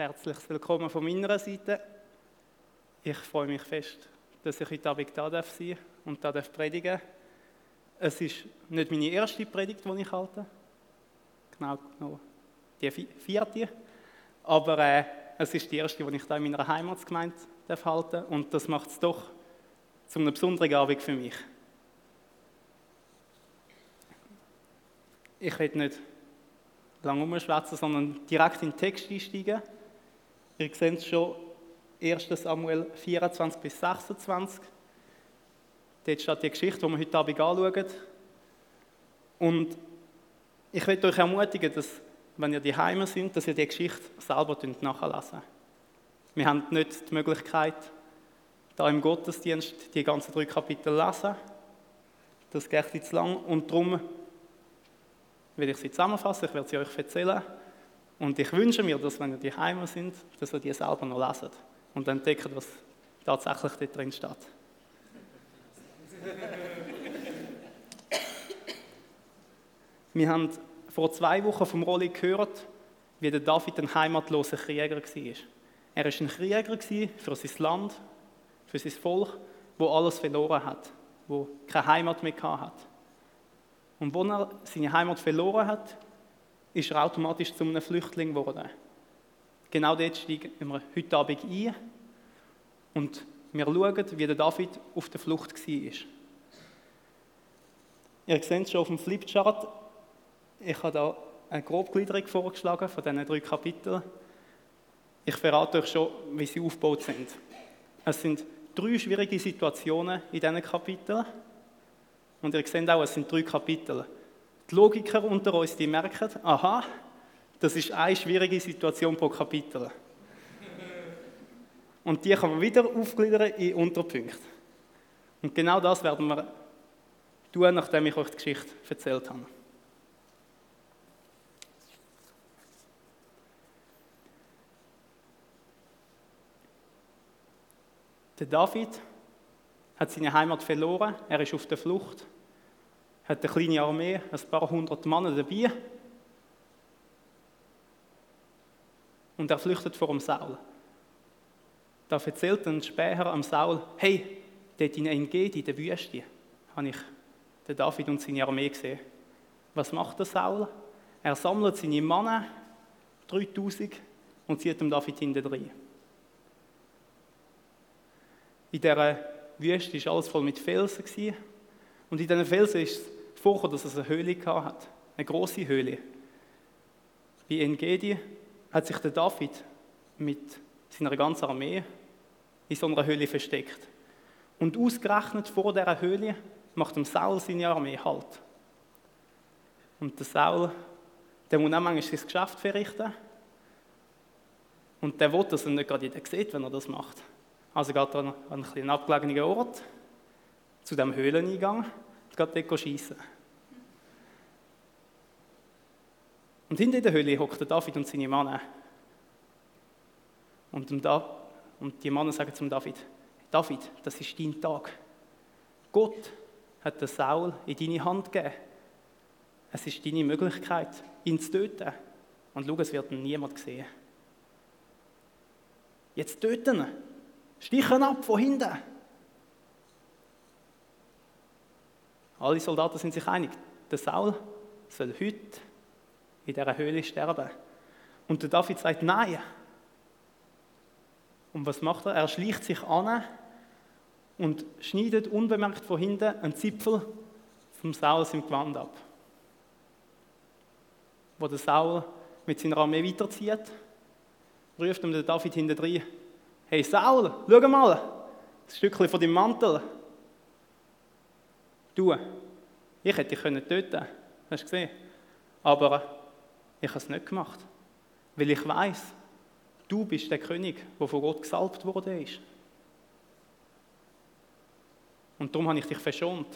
herzliches Willkommen von meiner Seite. Ich freue mich fest, dass ich heute Abend da sein darf und darf predigen. Es ist nicht meine erste Predigt, die ich halte, genau, genau die vierte, aber äh, es ist die erste, die ich da in meiner Heimatsgemeinde darf und das macht es doch zu einem besonderen Abend für mich. Ich will nicht lange umschwätzen, sondern direkt in den Text einsteigen. Ihr seht es schon, 1. Samuel 24 bis 26. Dort steht die Geschichte, die wir heute Abend anschauen. Und ich möchte euch ermutigen, dass, wenn ihr die Heime sind, dass ihr die Geschichte selber nachlesen Wir haben nicht die Möglichkeit, da im Gottesdienst die ganzen drei Kapitel lesen. Das geht zu lang. Und darum will ich sie zusammenfassen, ich werde sie euch erzählen. Und ich wünsche mir, dass wenn ihr die Heime sind, dass ihr die selber noch leset und entdeckt, was tatsächlich dort drin steht. Wir haben vor zwei Wochen vom Rolli gehört, wie der David ein heimatloser Krieger war. Er war ein Krieger für sein Land, für sein Volk, wo alles verloren hat, wo keine Heimat mehr hatte. Und als er seine Heimat verloren hat, ist er automatisch zu einem Flüchtling geworden. Genau dort steigen wir heute Abend ein und wir schauen, wie der David auf der Flucht war. Ihr seht es schon auf dem Flipchart, ich habe da eine Grobgliederung vorgeschlagen von diesen drei Kapiteln. Ich verrate euch schon, wie sie aufgebaut sind. Es sind drei schwierige Situationen in diesen Kapiteln. Und ihr seht auch, es sind drei Kapitel. Die Logiker unter uns, die merken, aha, das ist eine schwierige Situation pro Kapitel. Und die kann man wieder aufgliedern in Unterpunkte. Und genau das werden wir tun, nachdem ich euch die Geschichte erzählt habe. Der David hat seine Heimat verloren, er ist auf der Flucht, hat eine kleine Armee, ein paar hundert Männer dabei und er flüchtet vor dem Saul. Da erzählt dann später am Saul, hey, dort in Engedi, der Wüste, habe ich den David und seine Armee gesehen. Was macht der Saul? Er sammelt seine Männer, 3000, und zieht dem David hinten rein. In dieser Wüste war alles voll mit Felsen. Und in diesen Felsen ist vorgekommen, dass es eine Höhle hatte. Eine große Höhle. Bei Engedi hat sich der David mit seiner ganzen Armee in so einer Höhle versteckt. Und ausgerechnet vor dieser Höhle macht dem Saul seine Armee Halt. Und der Saul, der muss auch manchmal sein Geschäft verrichten. Und der will, dass er nicht gerade jeder sieht, wenn er das macht. Also geht er an einen kleinen abgelegenen Ort, zu dem Höhleneingang, geht dort schiessen. Und hinter der Höhle hockt David und seine Männer. Und, und die Männer sagen zum David, David, das ist dein Tag. Gott hat den Saul in deine Hand gegeben. Es ist deine Möglichkeit, ihn zu töten. Und schau, es wird niemand sehen. Jetzt töten. Stichen ab von hinten. Alle Soldaten sind sich einig, der Saul soll heute in dieser Höhle sterben. Und der David sagt Nein. Und was macht er? Er schleicht sich an und schneidet unbemerkt von hinten einen Zipfel vom Saul im Gewand ab. Wo der Saul mit seiner Armee weiterzieht, ruft ihm der David hinten rein, Hey Saul, schau mal, das Stückchen von deinem Mantel. Du, ich hätte dich töten können, hast du gesehen? Aber ich habe es nicht gemacht, weil ich weiß, du bist der König, der von Gott gesalbt worden ist. Und darum habe ich dich verschont.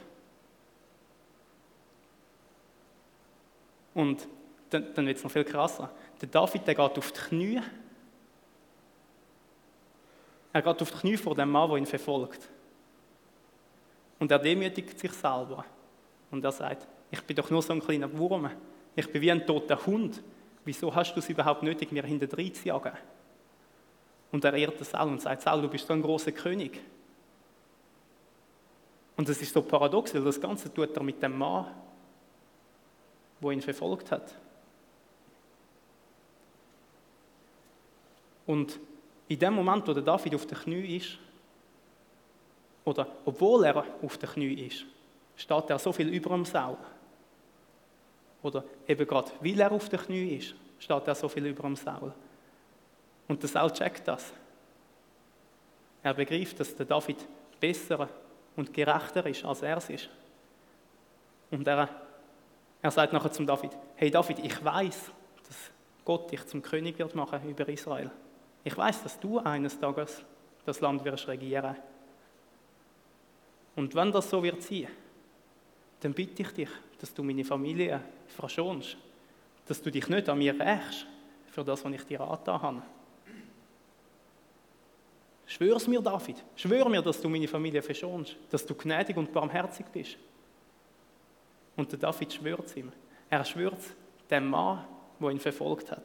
Und dann, dann wird es noch viel krasser. Der David, der geht auf die Knie er geht auf die Knie vor dem Mann, der ihn verfolgt. Und er demütigt sich selber. Und er sagt, ich bin doch nur so ein kleiner Wurm. Ich bin wie ein toter Hund. Wieso hast du es überhaupt nötig, mir hinter zu jagen? Und er ehrt Saul und sagt, Saul, du bist so ein großer König. Und das ist so paradox, weil das Ganze tut er mit dem Mann, wo ihn verfolgt hat. Und in dem Moment, wo der David auf den Knie ist, oder obwohl er auf den Knie ist, steht er so viel über dem Saul. Oder eben gerade, weil er auf den Knie ist, steht er so viel über dem Saul. Und der Saul checkt das. Er begreift, dass der David besser und gerechter ist, als er es ist. Und er, er sagt nachher zum David, hey David, ich weiß, dass Gott dich zum König wird machen über Israel. Ich weiß, dass du eines Tages das Land wirst regieren. Und wenn das so wird sein, dann bitte ich dich, dass du meine Familie verschonst, dass du dich nicht an mir rächst für das, was ich dir angetan habe. Schwör es mir, David. Schwör mir, dass du meine Familie verschonst, dass du gnädig und barmherzig bist. Und der David schwört es ihm. Er schwört dem Mann, der ihn verfolgt hat.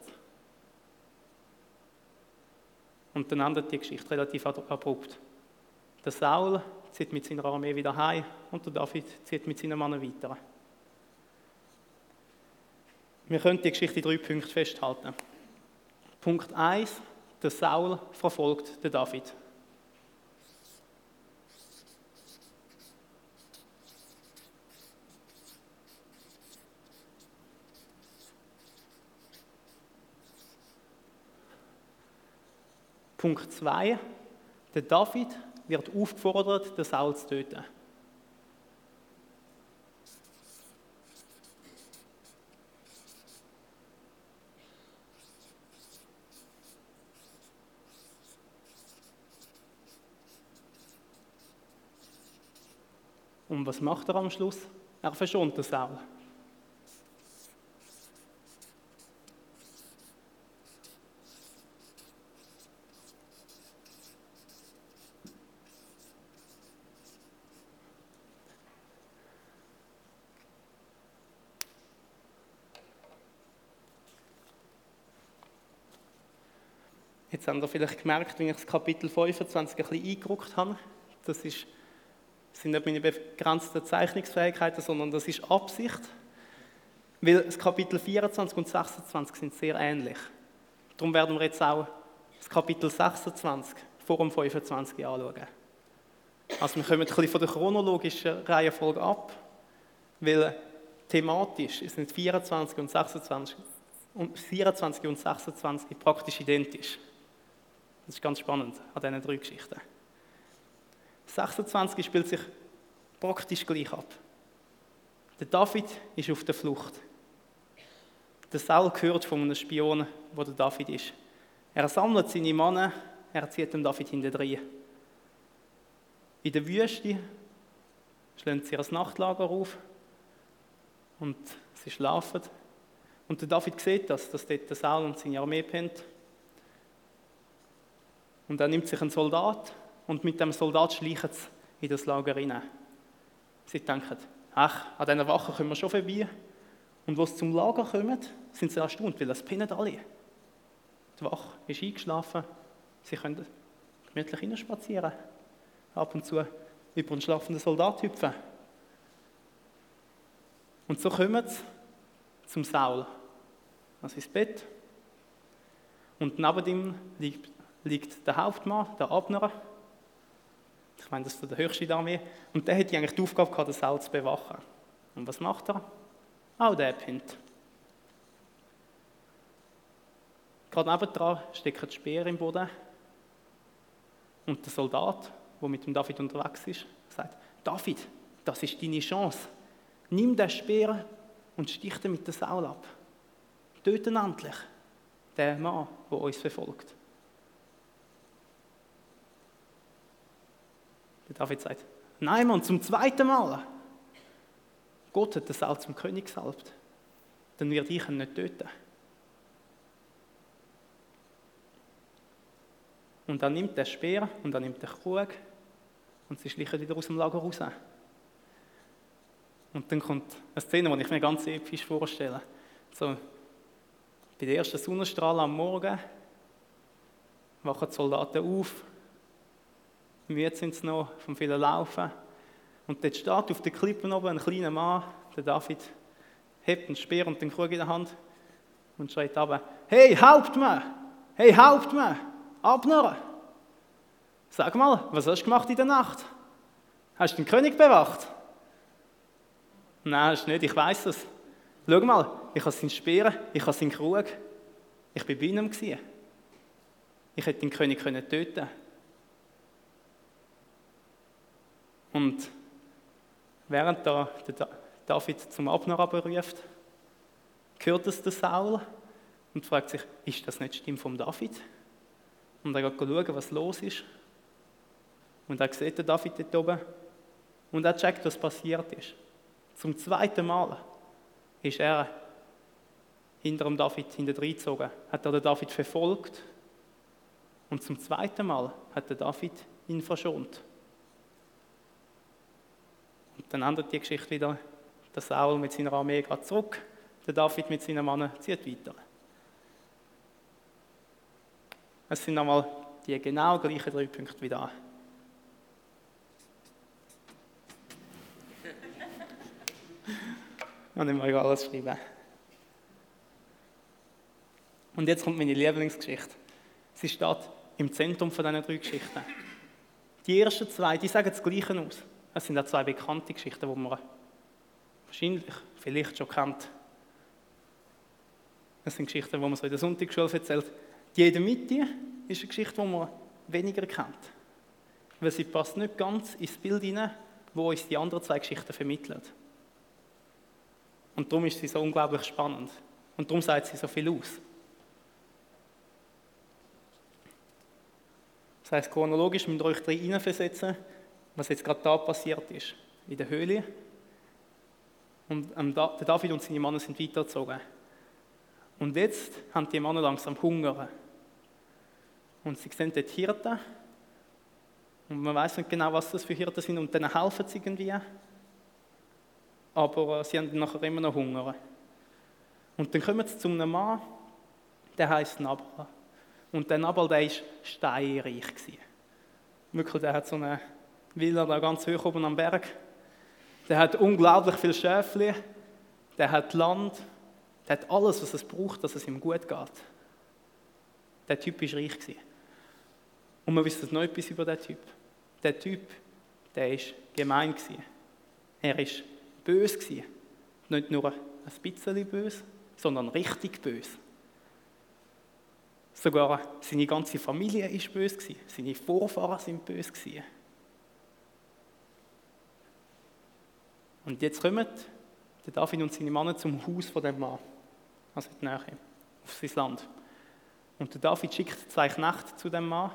Und dann endet die Geschichte relativ abrupt. Der Saul zieht mit seiner Armee wieder heim und der David zieht mit seinen Männern weiter. Wir können die Geschichte in drei Punkte festhalten. Punkt 1, der Saul verfolgt den David. Punkt 2. Der David wird aufgefordert, den Saul zu töten. Und was macht er am Schluss? Er verschont den Saul. Habt ihr vielleicht gemerkt, wenn ich das Kapitel 25 ein bisschen eingerückt habe. Das ist, sind nicht meine begrenzten Zeichnungsfähigkeiten, sondern das ist Absicht. Weil das Kapitel 24 und 26 sind sehr ähnlich. Darum werden wir jetzt auch das Kapitel 26 vor dem 25 anschauen. Also wir kommen ein bisschen von der chronologischen Reihenfolge ab, weil thematisch sind 24 und 26 und 24 und 26 praktisch identisch. Das ist ganz spannend an diesen drei Geschichten. 26 spielt sich praktisch gleich ab. Der David ist auf der Flucht. Der Saul gehört von einem Spion, wo der David ist. Er sammelt seine Männer, er zieht dem David hinterher. In der Wüste schlagen sie ihr Nachtlager auf und sie schlafen. Und der David sieht das, dass dort der Saul und seine Armee pennt. Und er nimmt sich einen Soldat und mit dem Soldat schleichen sie in das Lager hinein. Sie denken, ach, an diesen Wachen kommen wir schon vorbei. Und als sie zum Lager kommen, sind sie erstaunt, weil es pennen alle. Die Wache ist eingeschlafen, sie können gemütlich hineinspazieren. Ab und zu über einen schlafenden Soldat hüpfen. Und so kommen sie zum Saul, also ins Bett. Und neben ihm liegt liegt der Hauptmann, der Abner. Ich meine, das ist der höchste der Armee. Und der hätte eigentlich die Aufgabe gehabt, das Saul zu bewachen. Und was macht er? Auch der pinnt. Gerade nebendran steckt ein Speer im Boden. Und der Soldat, der mit dem David unterwegs ist, sagt: David, das ist deine Chance. Nimm den Speer und stich ihn mit dem Saul ab. Töten endlich den Mann, der uns verfolgt. Der David sagt, nein Mann, zum zweiten Mal. Gott hat das auch zum König gesalbt. Dann wird ich ihn nicht töten. Und dann nimmt der Speer und dann nimmt der Krug und sie schlichen wieder aus dem Lager raus. Und dann kommt eine Szene, die ich mir ganz episch vorstelle. So, bei den ersten Sonnenstrahlen am Morgen wachen die Soldaten auf, müde sind sie noch vom vielen Laufen. Und dort steht auf der Klippe oben ein kleiner Mann, der David, hebt einen Speer und den Krug in der Hand und schreit aber: Hey, Hauptmann! Hey, Hauptmann! Abner! Sag mal, was hast du gemacht in der Nacht? Hast du den König bewacht? Nein, hast du nicht, ich weiß es. Schau mal, ich habe seinen Speer, ich habe seinen Krug. Ich bin bei ihm. Ich hätte den König können töten Und während da David zum Abner ruft, hört es der Saul und fragt sich, ist das nicht die Stimme von David? Und er geht schauen, was los ist. Und er sieht den David dort oben und er checkt, was passiert ist. Zum zweiten Mal ist er hinter dem David hinterhergezogen, hat er den David verfolgt und zum zweiten Mal hat der David ihn verschont. Und dann endet die Geschichte wieder, der Saul mit seiner Armee geht zurück, der David mit seinen Mannen zieht weiter. Es sind nochmal die genau gleichen drei Punkte wie da. Und ich mag alles schreiben. Und jetzt kommt meine Lieblingsgeschichte. Sie steht im Zentrum von diesen drei Geschichten. Die ersten zwei, die sagen das Gleiche aus. Es sind auch zwei bekannte Geschichten, die man wahrscheinlich, vielleicht schon kennt. Es sind Geschichten, die man so in der Sonntagsschule erzählt. Die in Mitte ist eine Geschichte, die man weniger kennt. Weil sie passt nicht ganz ins Bild hinein, wo uns die anderen zwei Geschichten vermitteln. Und darum ist sie so unglaublich spannend. Und darum sagt sie so viel aus. Das heißt, chronologisch müsst ihr euch drin hineinversetzen, was jetzt gerade da passiert ist, in der Höhle. Und ähm, der David und seine Männer sind weitergezogen. Und jetzt haben die Männer langsam Hunger. Und sie sehen dort Hirten. Und man weiß nicht genau, was das für Hirten sind. Und denen helfen sie irgendwie. Aber äh, sie haben nachher immer noch Hunger. Und dann kommen sie zu einem Mann, der heißt Nabal. Und der Nabal, der war steinreich. Wirklich, der hat so eine Villa da ganz hoch oben am Berg. Der hat unglaublich viel Schäfli. Der hat Land. Der hat alles, was es braucht, dass es ihm gut geht. Der Typ war reich. Und man wissen noch etwas über den Typ. Der Typ, der war gemein. Er war böse. Nicht nur ein bisschen böse, sondern richtig böse. Sogar seine ganze Familie war böse, seine Vorfahren waren böse. Und jetzt kommen der David und seine Männer zum Haus von dem Mann, also in die Nähe, auf sein Land. Und der David schickt zwei Knechte zu dem Mann.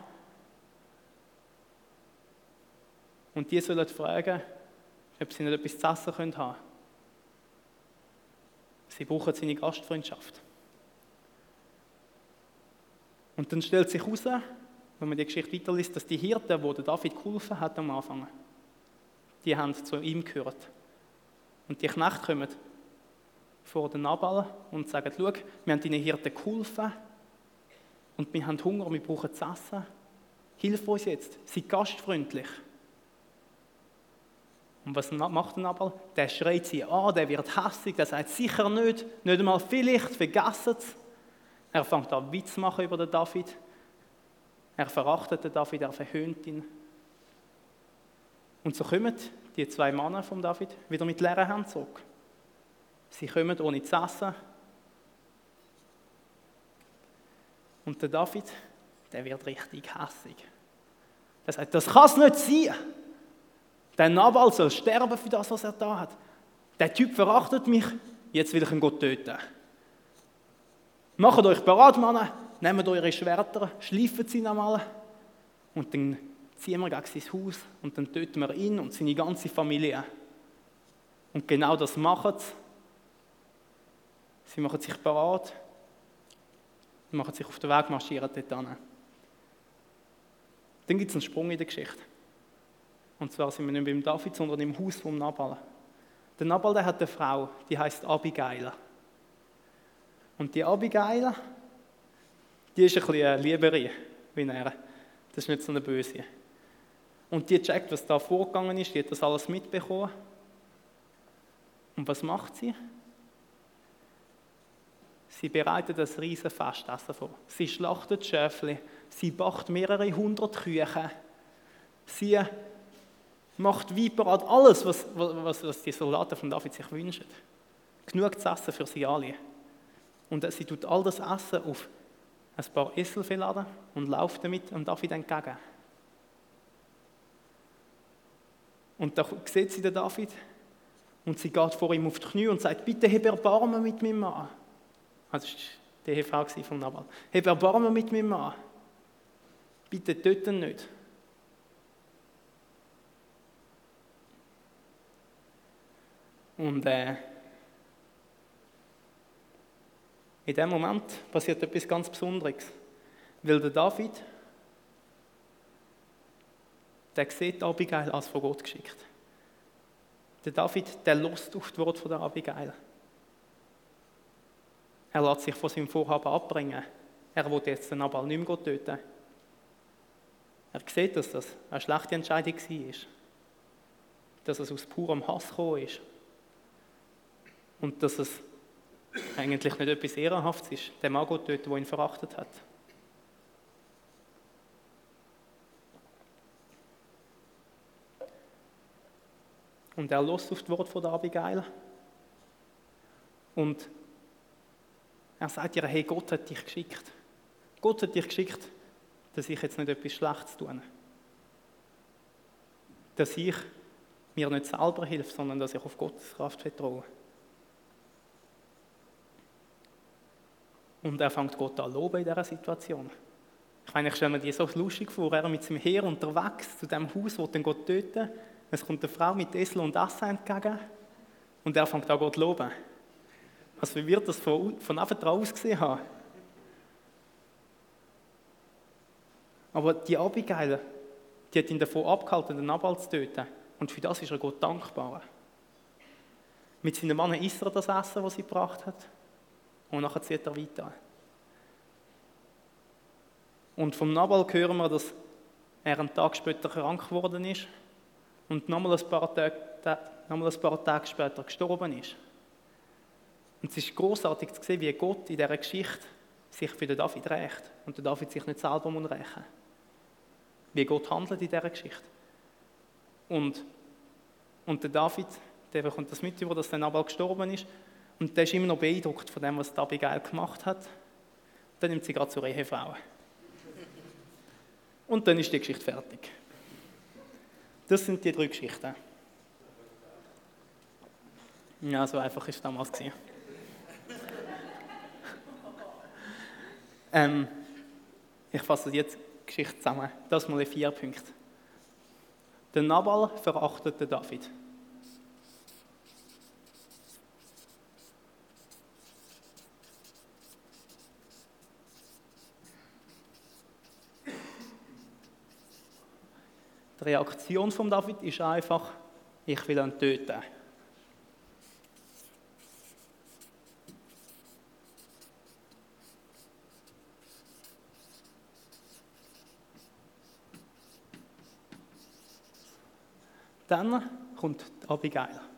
Und die sollen fragen, ob sie nicht etwas zu essen haben können. Sie brauchen seine Gastfreundschaft. Und dann stellt sich heraus, wenn man die Geschichte weiterliest, dass die Hirten, die David geholfen hat am Anfang, die haben zu ihm gehört. Und die Knechte kommen vor den Nabal und sagen, schau, wir haben deinen Hirten geholfen und wir haben Hunger, wir brauchen zu essen. Hilf uns jetzt, sei gastfreundlich. Und was macht der Nabal? Der schreit sie an, der wird hässlich, der sagt sicher nicht, nicht einmal vielleicht, vergessen es. Er fängt an, Witz zu machen über den David. Er verachtet den David, er verhöhnt ihn. Und so kommen die zwei Männer von David wieder mit leeren Händen zurück. Sie kommen ohne zu essen. Und der David, der wird richtig hässig. Er sagt, das kann es nicht sein. Der Nabal soll sterben für das, was er da hat. Der Typ verachtet mich, jetzt will ich ihn Gott töten. Macht euch bereit, Männer, nehmt eure Schwerter, schleifen sie nochmal und dann ziehen wir gegen sein Haus und dann töten wir ihn und seine ganze Familie. Und genau das machen sie. Sie machen sich bereit, machen sich auf den Weg, marschieren dort hin. Dann gibt es einen Sprung in der Geschichte. Und zwar sind wir nicht beim David, sondern im Haus vom Nabal. Der Nabal der hat eine Frau, die heißt Abigail. Und die Abigail, die ist ein bisschen eine Liebere. wie er. Das ist nicht so eine Böse. Und die checkt, was da vorgegangen ist, die hat das alles mitbekommen. Und was macht sie? Sie bereitet das riesen Festessen vor. Sie schlachtet Schäfli, sie backt mehrere hundert Küche, sie macht Wein parat, alles, was, was, was die Soldaten von David sich wünschen. Genug zu essen für sie alle. Und sie tut all das Essen auf ein paar Esel laden und läuft damit und David entgegen. Und da sieht sie den David und sie geht vor ihm auf die Knie und sagt, bitte heb Erbarmen mit meinem Mann. Also das war die Ehefrau von Nabal. Heb Erbarmen mit meinem Mann. Bitte töten nicht. Und äh, in dem Moment passiert etwas ganz Besonderes. Weil der David, der sieht Abigail als von Gott geschickt. Der David, der lost auf das Wort von der Abigail. Er lässt sich von seinem Vorhaben abbringen. Er will jetzt den Nabal nicht mehr töten. Er sieht, dass das eine schlechte Entscheidung war. Dass es aus purem Hass gekommen ist. Und dass es eigentlich nicht etwas Ehrenhaftes ist, den Mann töten, der ihn verachtet hat. Und er lässt auf das Wort von der Abigail. Und er sagt ihr, hey, Gott hat dich geschickt. Gott hat dich geschickt, dass ich jetzt nicht etwas Schlechtes tue. Dass ich mir nicht selber hilfe, sondern dass ich auf Gottes Kraft vertraue. Und er fängt Gott an loben in dieser Situation. Ich meine, ich stelle mir die so lustig vor, er mit seinem Heer unterwegs zu dem Haus, wo dann Gott töten. Es kommt eine Frau mit Esel und Essen entgegen und er fängt an Gott loben. Also wie wird das von, von dran ausgesehen haben? Aber die Abigail, die hat ihn davon abgehalten, den Nabal zu töten. Und für das ist er Gott dankbar. Mit seinem Mann isst er das Essen, das sie gebracht hat. Und nachher zieht er weiter. Und vom Nabal hören wir, dass er einen Tag später krank geworden ist und nochmal ein paar Tage, nochmal ein paar Tage später gestorben ist. Und es ist großartig zu sehen, wie Gott in dieser Geschichte sich für den David rächt und der David sich nicht selber muss rächen Wie Gott handelt in dieser Geschichte. Und, und der David, der bekommt das mit, über dass der Nabal gestorben ist und der ist immer noch beeindruckt von dem, was Abigail gemacht hat. Dann nimmt sie gerade zur Ehefrau. Und dann ist die Geschichte fertig. Das sind die drei Geschichten. Ja, so einfach ist es damals. ähm, ich fasse jetzt die Geschichte zusammen. Das mal in vier Punkte. Der Nabal verachtet den David. Die Reaktion von David ist einfach, ich will ihn töten. Dann kommt Abigail.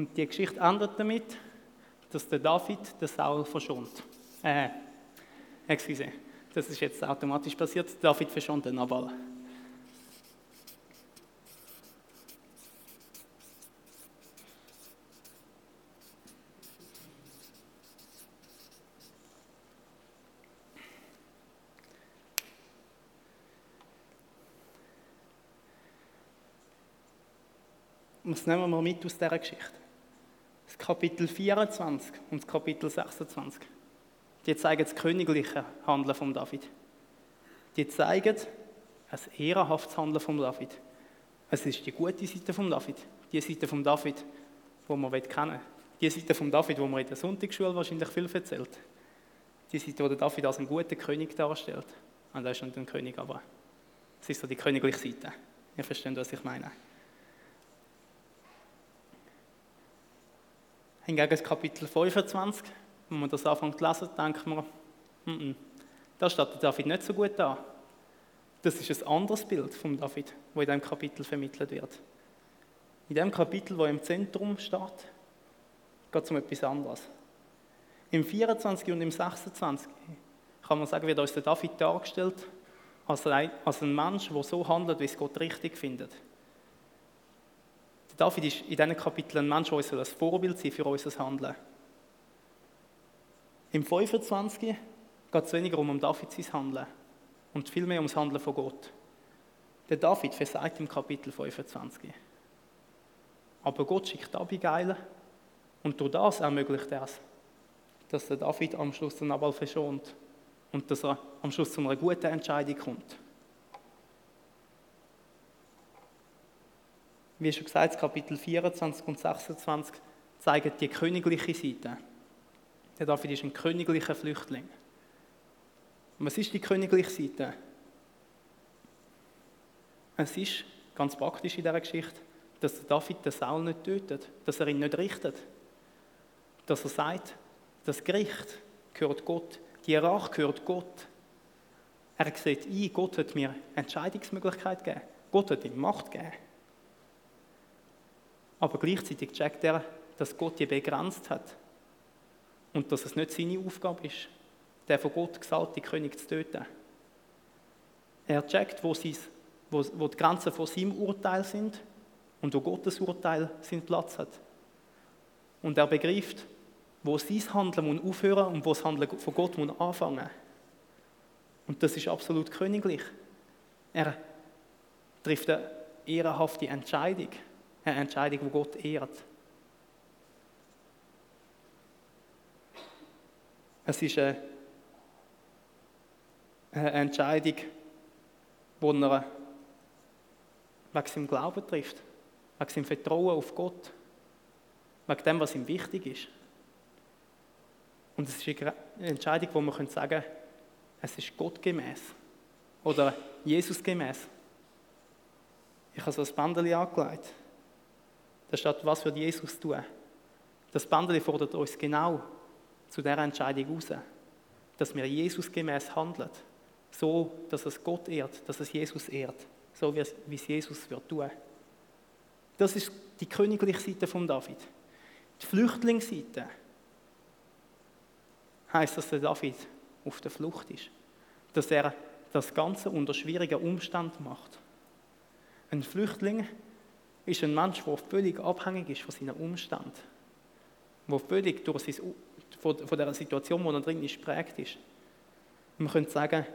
Und die Geschichte endet damit, dass der David den Saul verschont. Äh, excuse, das ist jetzt automatisch passiert. David verschont den Nabal. Was nehmen wir mit aus dieser Geschichte? Kapitel 24 und Kapitel 26. Die zeigen das königliche Handeln von David. Die zeigen ein ehrenhaftes Handeln von David. Es ist die gute Seite von David. Die Seite von David, die man kennen will. Die Seite von David, die man in der Sonntagsschule wahrscheinlich viel erzählt. Die Seite, die David als einen guten König darstellt. Und er ist nicht ein König, aber es ist so die königliche Seite. Ihr versteht, was ich meine. Hingegen das Kapitel 25, wenn man das anfängt zu lesen, denkt man, mm -mm, das steht David nicht so gut an. Das ist ein anderes Bild von David, das in diesem Kapitel vermittelt wird. In dem Kapitel, wo im Zentrum steht, geht es um etwas anderes. Im 24 und im 26 kann man sagen, wird uns der David dargestellt als ein Mensch, der so handelt, wie es Gott richtig findet. David ist in diesem Kapitel ein Mensch, der als Vorbild sein für unser Handeln. Im 25 geht es weniger um David sein Handeln und vielmehr ums Handeln von Gott. Der David versagt im Kapitel 25. Aber Gott schickt Abigail und durch das ermöglicht er es, dass der David am Schluss den Nabal verschont und dass er am Schluss zu einer guten Entscheidung kommt. Wie schon gesagt, Kapitel 24 und 26 zeigen die königliche Seite. Der David ist ein königlicher Flüchtling. Und was ist die königliche Seite? Es ist ganz praktisch in dieser Geschichte, dass der David den Saul nicht tötet, dass er ihn nicht richtet. Dass er sagt, das Gericht gehört Gott, die Rache gehört Gott. Er sieht ein, Gott hat mir Entscheidungsmöglichkeit gegeben. Gott hat ihm Macht gegeben. Aber gleichzeitig checkt er, dass Gott die begrenzt hat und dass es nicht seine Aufgabe ist, den von Gott gesalbten König zu töten. Er checkt, wo, wo, wo die Grenzen von seinem Urteil sind und wo Gottes Urteil seinen Platz hat. Und er begreift, wo sein Handeln muss aufhören und wo das Handeln von Gott muss anfangen. Und das ist absolut königlich. Er trifft eine ehrenhafte Entscheidung, eine Entscheidung, die Gott ehrt. Es ist eine, Entscheidung, die er wegen seinem Glauben trifft wegen seinem Vertrauen auf Gott, wegen dem, was ihm wichtig ist. Und es ist eine Entscheidung, wo man sagen können, es ist gottgemäß oder Jesusgemäß. Ich habe so ein Bändchen angelegt. Da steht, was wird Jesus tun? Das Bändchen fordert uns genau zu dieser Entscheidung raus, dass wir Jesus gemäß handeln. So, dass es Gott ehrt, dass es Jesus ehrt. So, wie es Jesus wird tun. Das ist die königliche Seite von David. Die Flüchtlingsseite heißt, dass der David auf der Flucht ist, dass er das Ganze unter schwierigen Umständen macht. Ein Flüchtling ist ein Mensch, der völlig abhängig ist von seinen Umständen, der völlig durch sein, von, von der Situation, wo er drin ist, prägt ist. man könnte sagen,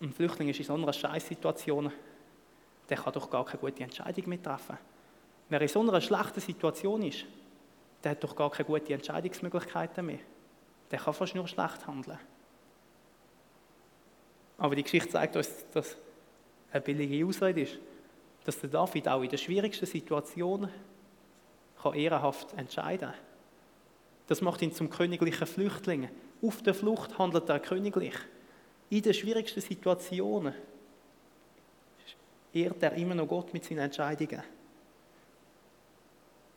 ein Flüchtling ist in so einer Scheißsituation der kann doch gar keine gute Entscheidung mehr treffen. Wer in so einer schlechten Situation ist, der hat doch gar keine gute Entscheidungsmöglichkeiten mehr. Der kann fast nur schlecht handeln. Aber die Geschichte zeigt uns, dass eine billige Ausrede ist, dass der David auch in der schwierigsten Situation kann ehrenhaft entscheiden kann. Das macht ihn zum königlichen Flüchtling. Auf der Flucht handelt er königlich. In den schwierigsten Situationen ehrt er immer noch Gott mit seinen Entscheidungen.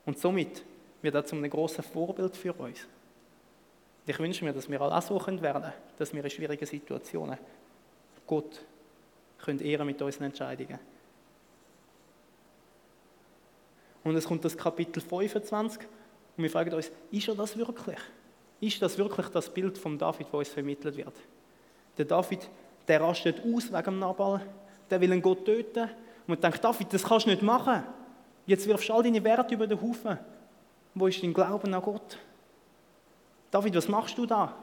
Und somit wird er zu einem großen Vorbild für uns. Ich wünsche mir, dass wir alle auch so werden können, dass wir in schwierigen Situationen Gott können ehren mit unseren Entscheidungen. Und es kommt das Kapitel 25 und wir fragen uns, ist er das wirklich? Ist das wirklich das Bild von David, das uns vermittelt wird? Der David, der rastet aus wegen dem Nabal, der will einen Gott töten. Und man denkt, David, das kannst du nicht machen. Jetzt wirfst du all deine Werte über den Haufen. Wo ist dein Glauben an Gott? David, was machst du da?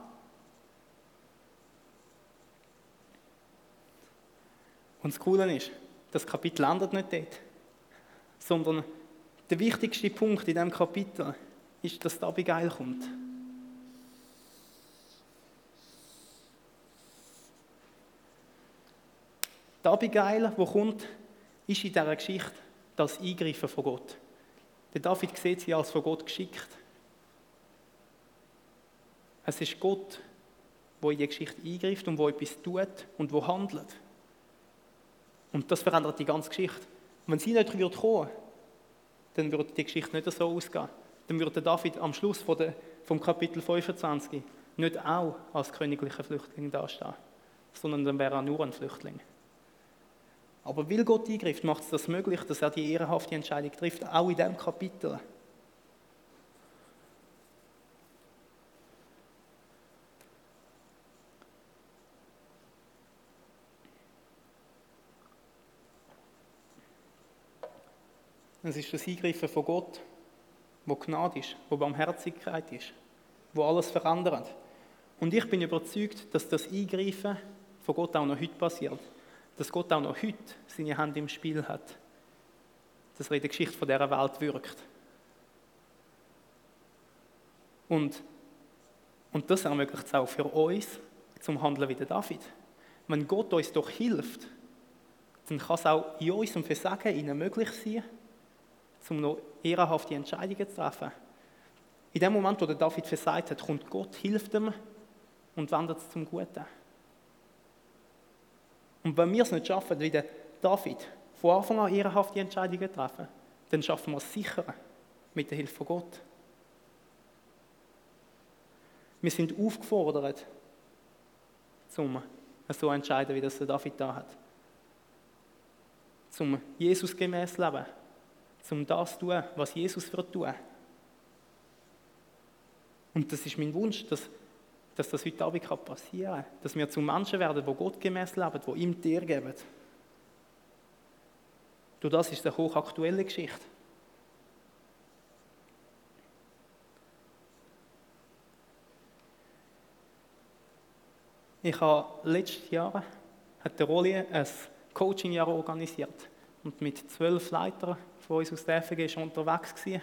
Und das Coole ist, das Kapitel endet nicht dort, sondern der wichtigste Punkt in diesem Kapitel ist, dass Abigail kommt. Die Abigail, die kommt, ist in dieser Geschichte das Eingreifen von Gott. Der David sieht sie als von Gott geschickt. Es ist Gott, der in die Geschichte eingreift und wo etwas tut und wo handelt. Und das verändert die ganze Geschichte. Und wenn sie nicht kommen würde dann würde die Geschichte nicht so ausgehen. dann würde David am Schluss von der, vom Kapitel 25 nicht auch als königlicher Flüchtling dastehen, sondern dann wäre er nur ein Flüchtling. Aber weil Gott eingreift, macht es das möglich, dass er die ehrenhafte Entscheidung trifft, auch in diesem Kapitel. Es ist das Eingreifen von Gott, wo Gnade ist, wo Barmherzigkeit ist, wo alles verändert. Und ich bin überzeugt, dass das Eingreifen von Gott auch noch heute passiert. Dass Gott auch noch heute seine Hand im Spiel hat. Dass er in der Geschichte dieser Welt wirkt. Und, und das ermöglicht es auch für uns, zum Handeln wie der David. Wenn Gott uns doch hilft, dann kann es auch in unserem Versagen ihnen möglich sein, um noch ehrenhafte Entscheidungen zu treffen. In dem Moment, wo der David versagt hat, kommt Gott, hilft ihm und wendet es zum Guten. Und wenn wir es nicht schaffen, wie der David, von Anfang an ehrenhafte Entscheidungen treffen, dann schaffen wir es sicher mit der Hilfe von Gott. Wir sind aufgefordert, zum so entscheiden, wie das der David da hat. Zum Jesus gemäß leben um das zu tun, was Jesus wird tun. Und das ist mein Wunsch, dass, dass das heute Abend passieren kann. Dass wir zu Menschen werden, die Gott gemäß leben, die ihm dir geben. Durch das ist eine hochaktuelle Geschichte. Ich habe letztes Jahr hat der Rolli ein Coachingjahr organisiert und mit zwölf Leitern von uns aus der FG schon unterwegs gewesen.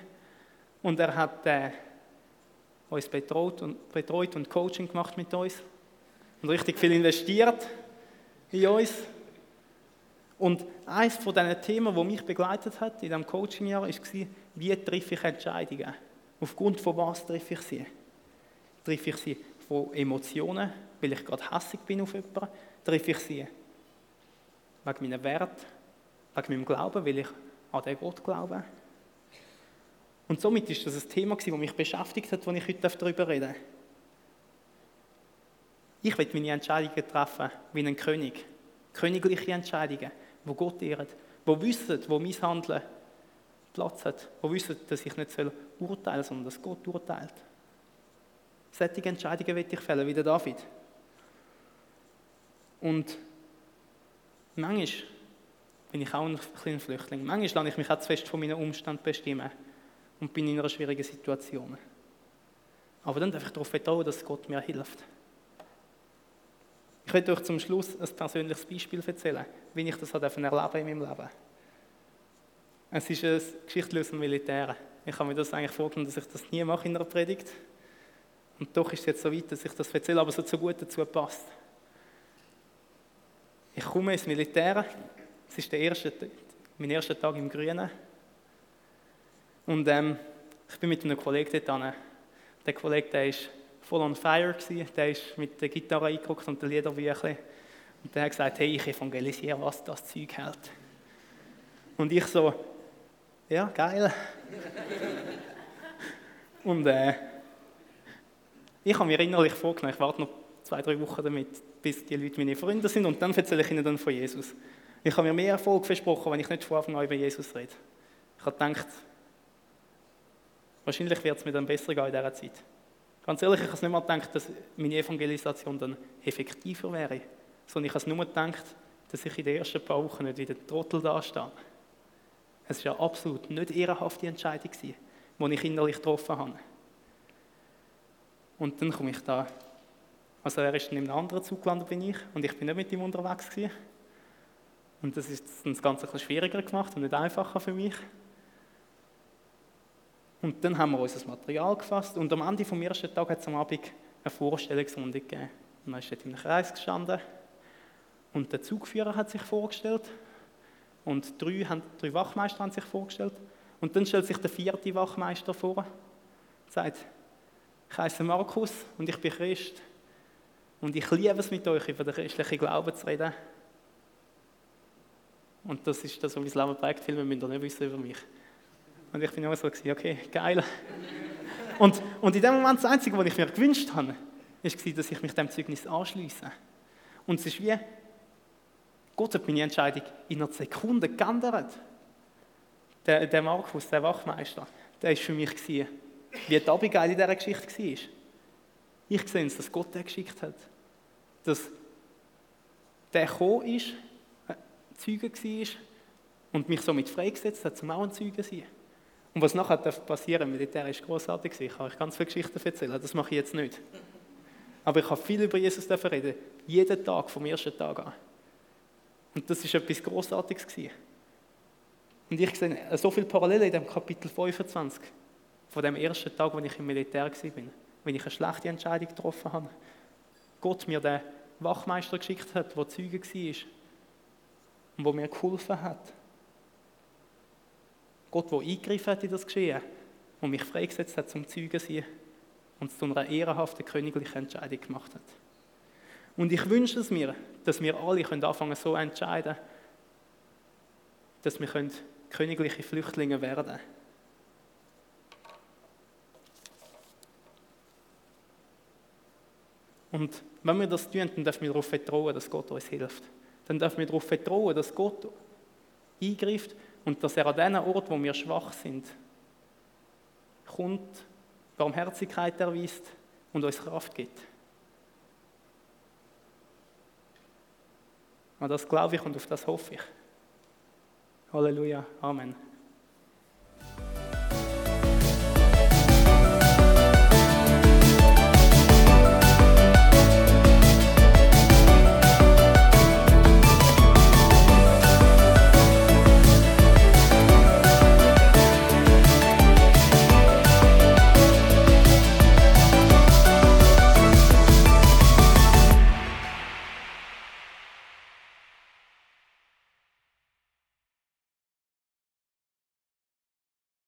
Und er hat äh, uns betreut und, betreut und Coaching gemacht mit uns und richtig viel investiert in uns. Und eines von diesen Themen, das mich begleitet hat in diesem Coachingjahr, war, wie treffe ich Entscheidungen? Aufgrund von was treffe ich sie? Treffe ich sie von Emotionen, weil ich gerade hässlich bin auf jemanden? Treffe ich sie wegen meiner Wert, wegen meinem Glauben, weil ich an den Gott glauben. Und somit ist das ein Thema, das mich beschäftigt hat, als ich heute darüber rede. Ich will meine Entscheidungen treffen wie ein König. Königliche Entscheidungen, wo Gott ehrt, wo wissen, wo mein Handeln Platz hat, wo wissen, dass ich nicht urteilen soll, sondern dass Gott urteilt. Solche Entscheidungen will ich fällen, wie der David. Und manchmal bin ich auch ein kleiner Flüchtling. Manchmal lasse ich mich auch zu fest von meinen Umständen bestimmen und bin in einer schwierigen Situation. Aber dann darf ich darauf vertrauen, dass Gott mir hilft. Ich werde euch zum Schluss ein persönliches Beispiel erzählen, wie ich das erleben durfte in meinem Leben. Es ist eine Geschichte aus dem Militär. Ich habe mir das eigentlich vorgenommen, dass ich das nie mache in einer Predigt. Und doch ist es jetzt so weit, dass ich das erzähle, aber so zu gut dazu passt. Ich komme ins Militär es ist der erste, mein erster Tag im Grünen. Und ähm, ich bin mit einem Kollegen dort hin. Der Kollege, der voll on fire gewesen. Der ist mit der Gitarre eingeguckt und den Liederbüchern. Und der hat gesagt, hey, ich evangelisiere, was das Zeug hält. Und ich so, ja, geil. und äh, ich habe mir innerlich vorgenommen, ich warte noch zwei, drei Wochen damit, bis die Leute meine Freunde sind und dann erzähle ich ihnen dann von Jesus. Ich habe mir mehr Erfolg versprochen, wenn ich nicht von Anfang an über Jesus rede. Ich habe gedacht, wahrscheinlich wird es mir dann besser gehen in dieser Zeit. Ganz ehrlich, ich habe nicht mal gedacht, dass meine Evangelisation dann effektiver wäre, sondern ich habe nur gedacht, dass ich in den ersten paar Wochen nicht wieder Trottel dastehe. Es war eine absolut nicht ehrenhafte Entscheidung, die ich innerlich getroffen habe. Und dann komme ich da, also er ist in einem anderen Zug gelandet bin ich, und ich bin nicht mit ihm unterwegs gewesen. Und das ist das Ganze etwas schwieriger gemacht und nicht einfacher für mich. Und dann haben wir unser Material gefasst und am Ende vom ersten Tag hat es am Abend eine Vorstellungsrunde gegeben. Und dann ist dort im Kreis gestanden und der Zugführer hat sich vorgestellt und drei, haben, drei Wachmeister haben sich vorgestellt. Und dann stellt sich der vierte Wachmeister vor und sagt, ich heiße Markus und ich bin Christ und ich liebe es mit euch über den christlichen Glauben zu reden. Und das ist das, was mein Leben prägt. Viel mehr müsst ihr nicht wissen über mich. Und ich bin immer so, okay, geil. Und, und in dem Moment das Einzige, was ich mir gewünscht habe, war, dass ich mich dem Zeugnis anschließe. Und es ist wie, Gott hat meine Entscheidung in einer Sekunde geändert. Der, der Markus, der Wachmeister, der war für mich, gewesen, wie die Abigail in dieser Geschichte war. Ich sehe es, dass Gott den geschickt hat. Dass der gekommen ist, Zeuge war und mich somit freigesetzt hat, zum auch ein Zeuge zu sein. Und was nachher passieren darf, Militär ist großartig. Ich kann euch ganz viele Geschichten erzählen, das mache ich jetzt nicht. Aber ich habe viel über Jesus reden, jeden Tag, vom ersten Tag an. Und das ist etwas Großartiges gewesen. Und ich sehe so viele Parallelen in dem Kapitel 25, von dem ersten Tag, wo ich im Militär war, wenn ich eine schlechte Entscheidung getroffen habe. Gott mir den Wachmeister geschickt hat, der Zeuge war und der mir geholfen hat. Gott, der eingegriffen hat in das Geschehen und mich freigesetzt hat zum Zeugen sein und es zu einer ehrenhaften königlichen Entscheidung gemacht hat. Und ich wünsche es mir, dass wir alle anfangen so entscheiden, dass wir königliche Flüchtlinge werden können. Und wenn wir das tun, dann dürfen wir darauf vertrauen, dass Gott uns hilft. Dann dürfen wir darauf vertrauen, dass Gott eingreift und dass er an den Ort, wo wir schwach sind, kommt, Barmherzigkeit erweist und uns Kraft gibt. Und das glaube ich und auf das hoffe ich. Halleluja. Amen.